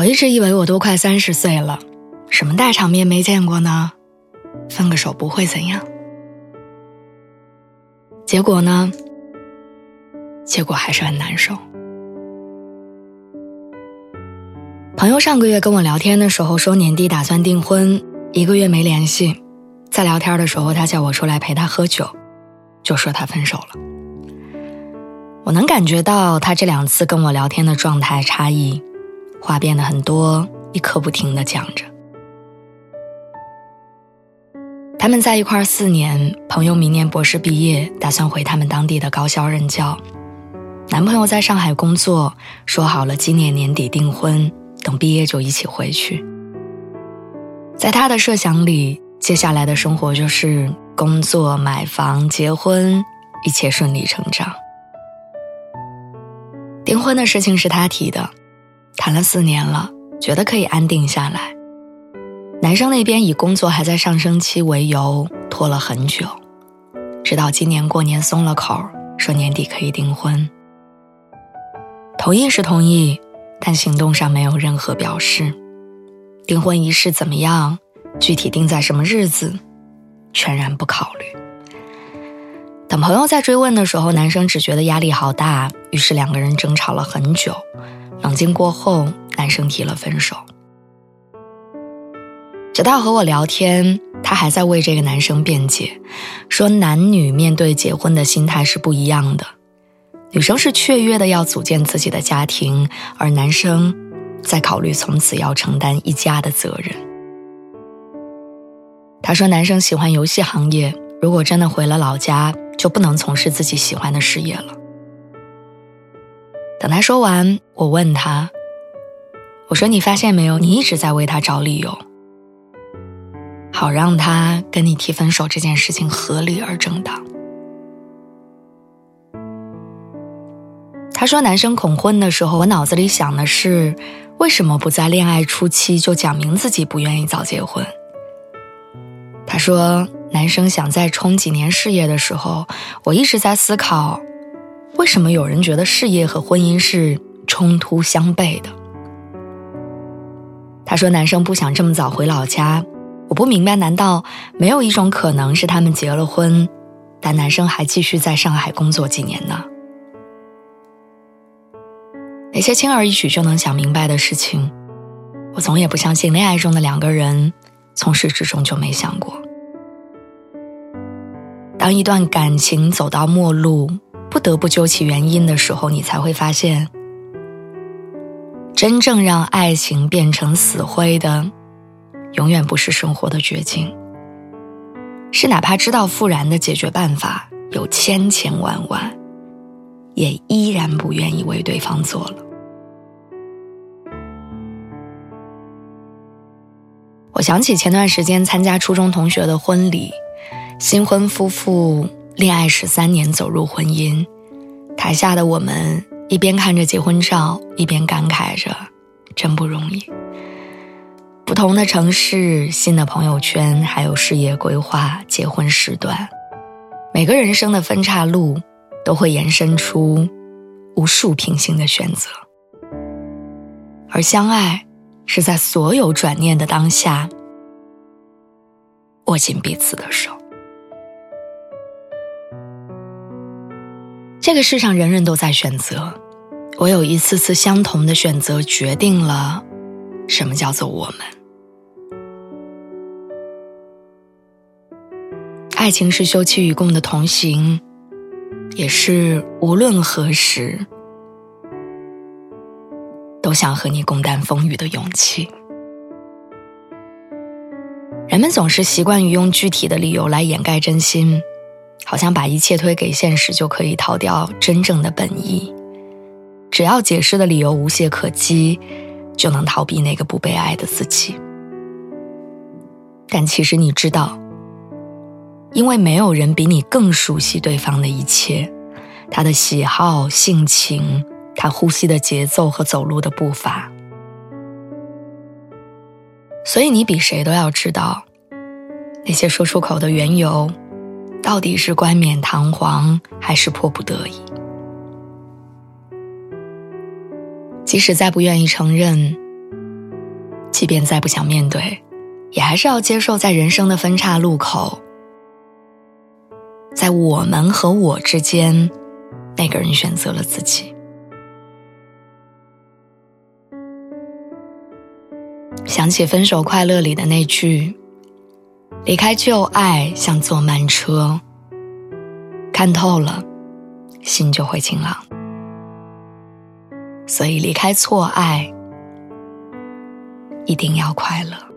我一直以为我都快三十岁了，什么大场面没见过呢？分个手不会怎样。结果呢？结果还是很难受。朋友上个月跟我聊天的时候说年底打算订婚，一个月没联系，在聊天的时候他叫我出来陪他喝酒，就说他分手了。我能感觉到他这两次跟我聊天的状态差异。话变得很多，一刻不停的讲着。他们在一块四年，朋友明年博士毕业，打算回他们当地的高校任教。男朋友在上海工作，说好了今年年底订婚，等毕业就一起回去。在他的设想里，接下来的生活就是工作、买房、结婚，一切顺理成章。订婚的事情是他提的。谈了四年了，觉得可以安定下来。男生那边以工作还在上升期为由拖了很久，直到今年过年松了口，说年底可以订婚。同意是同意，但行动上没有任何表示。订婚仪式怎么样？具体定在什么日子？全然不考虑。等朋友在追问的时候，男生只觉得压力好大，于是两个人争吵了很久。冷静过后，男生提了分手。直到和我聊天，他还在为这个男生辩解，说男女面对结婚的心态是不一样的。女生是雀跃的要组建自己的家庭，而男生在考虑从此要承担一家的责任。他说，男生喜欢游戏行业，如果真的回了老家，就不能从事自己喜欢的事业了。等他说完，我问他：“我说你发现没有，你一直在为他找理由，好让他跟你提分手这件事情合理而正当。”他说：“男生恐婚的时候，我脑子里想的是，为什么不在恋爱初期就讲明自己不愿意早结婚？”他说：“男生想再冲几年事业的时候，我一直在思考。”为什么有人觉得事业和婚姻是冲突相悖的？他说：“男生不想这么早回老家，我不明白，难道没有一种可能是他们结了婚，但男生还继续在上海工作几年呢？那些轻而易举就能想明白的事情，我总也不相信恋爱中的两个人从始至终就没想过。当一段感情走到末路。”不得不究其原因的时候，你才会发现，真正让爱情变成死灰的，永远不是生活的绝境，是哪怕知道复燃的解决办法有千千万万，也依然不愿意为对方做了。我想起前段时间参加初中同学的婚礼，新婚夫妇。恋爱十三年，走入婚姻，台下的我们一边看着结婚照，一边感慨着，真不容易。不同的城市，新的朋友圈，还有事业规划、结婚时段，每个人生的分岔路，都会延伸出无数平行的选择。而相爱，是在所有转念的当下，握紧彼此的手。这个世上人人都在选择，唯有一次次相同的选择决定了什么叫做我们。爱情是休戚与共的同行，也是无论何时都想和你共担风雨的勇气。人们总是习惯于用具体的理由来掩盖真心。好像把一切推给现实就可以逃掉真正的本意，只要解释的理由无懈可击，就能逃避那个不被爱的自己。但其实你知道，因为没有人比你更熟悉对方的一切，他的喜好、性情，他呼吸的节奏和走路的步伐，所以你比谁都要知道，那些说出口的缘由，到底是冠冕堂皇还是迫不得已。即使再不愿意承认，即便再不想面对。也还是要接受，在人生的分岔路口，在我们和我之间，那个人选择了自己。想起《分手快乐》里的那句：“离开旧爱像坐慢车，看透了，心就会晴朗。”所以，离开错爱，一定要快乐。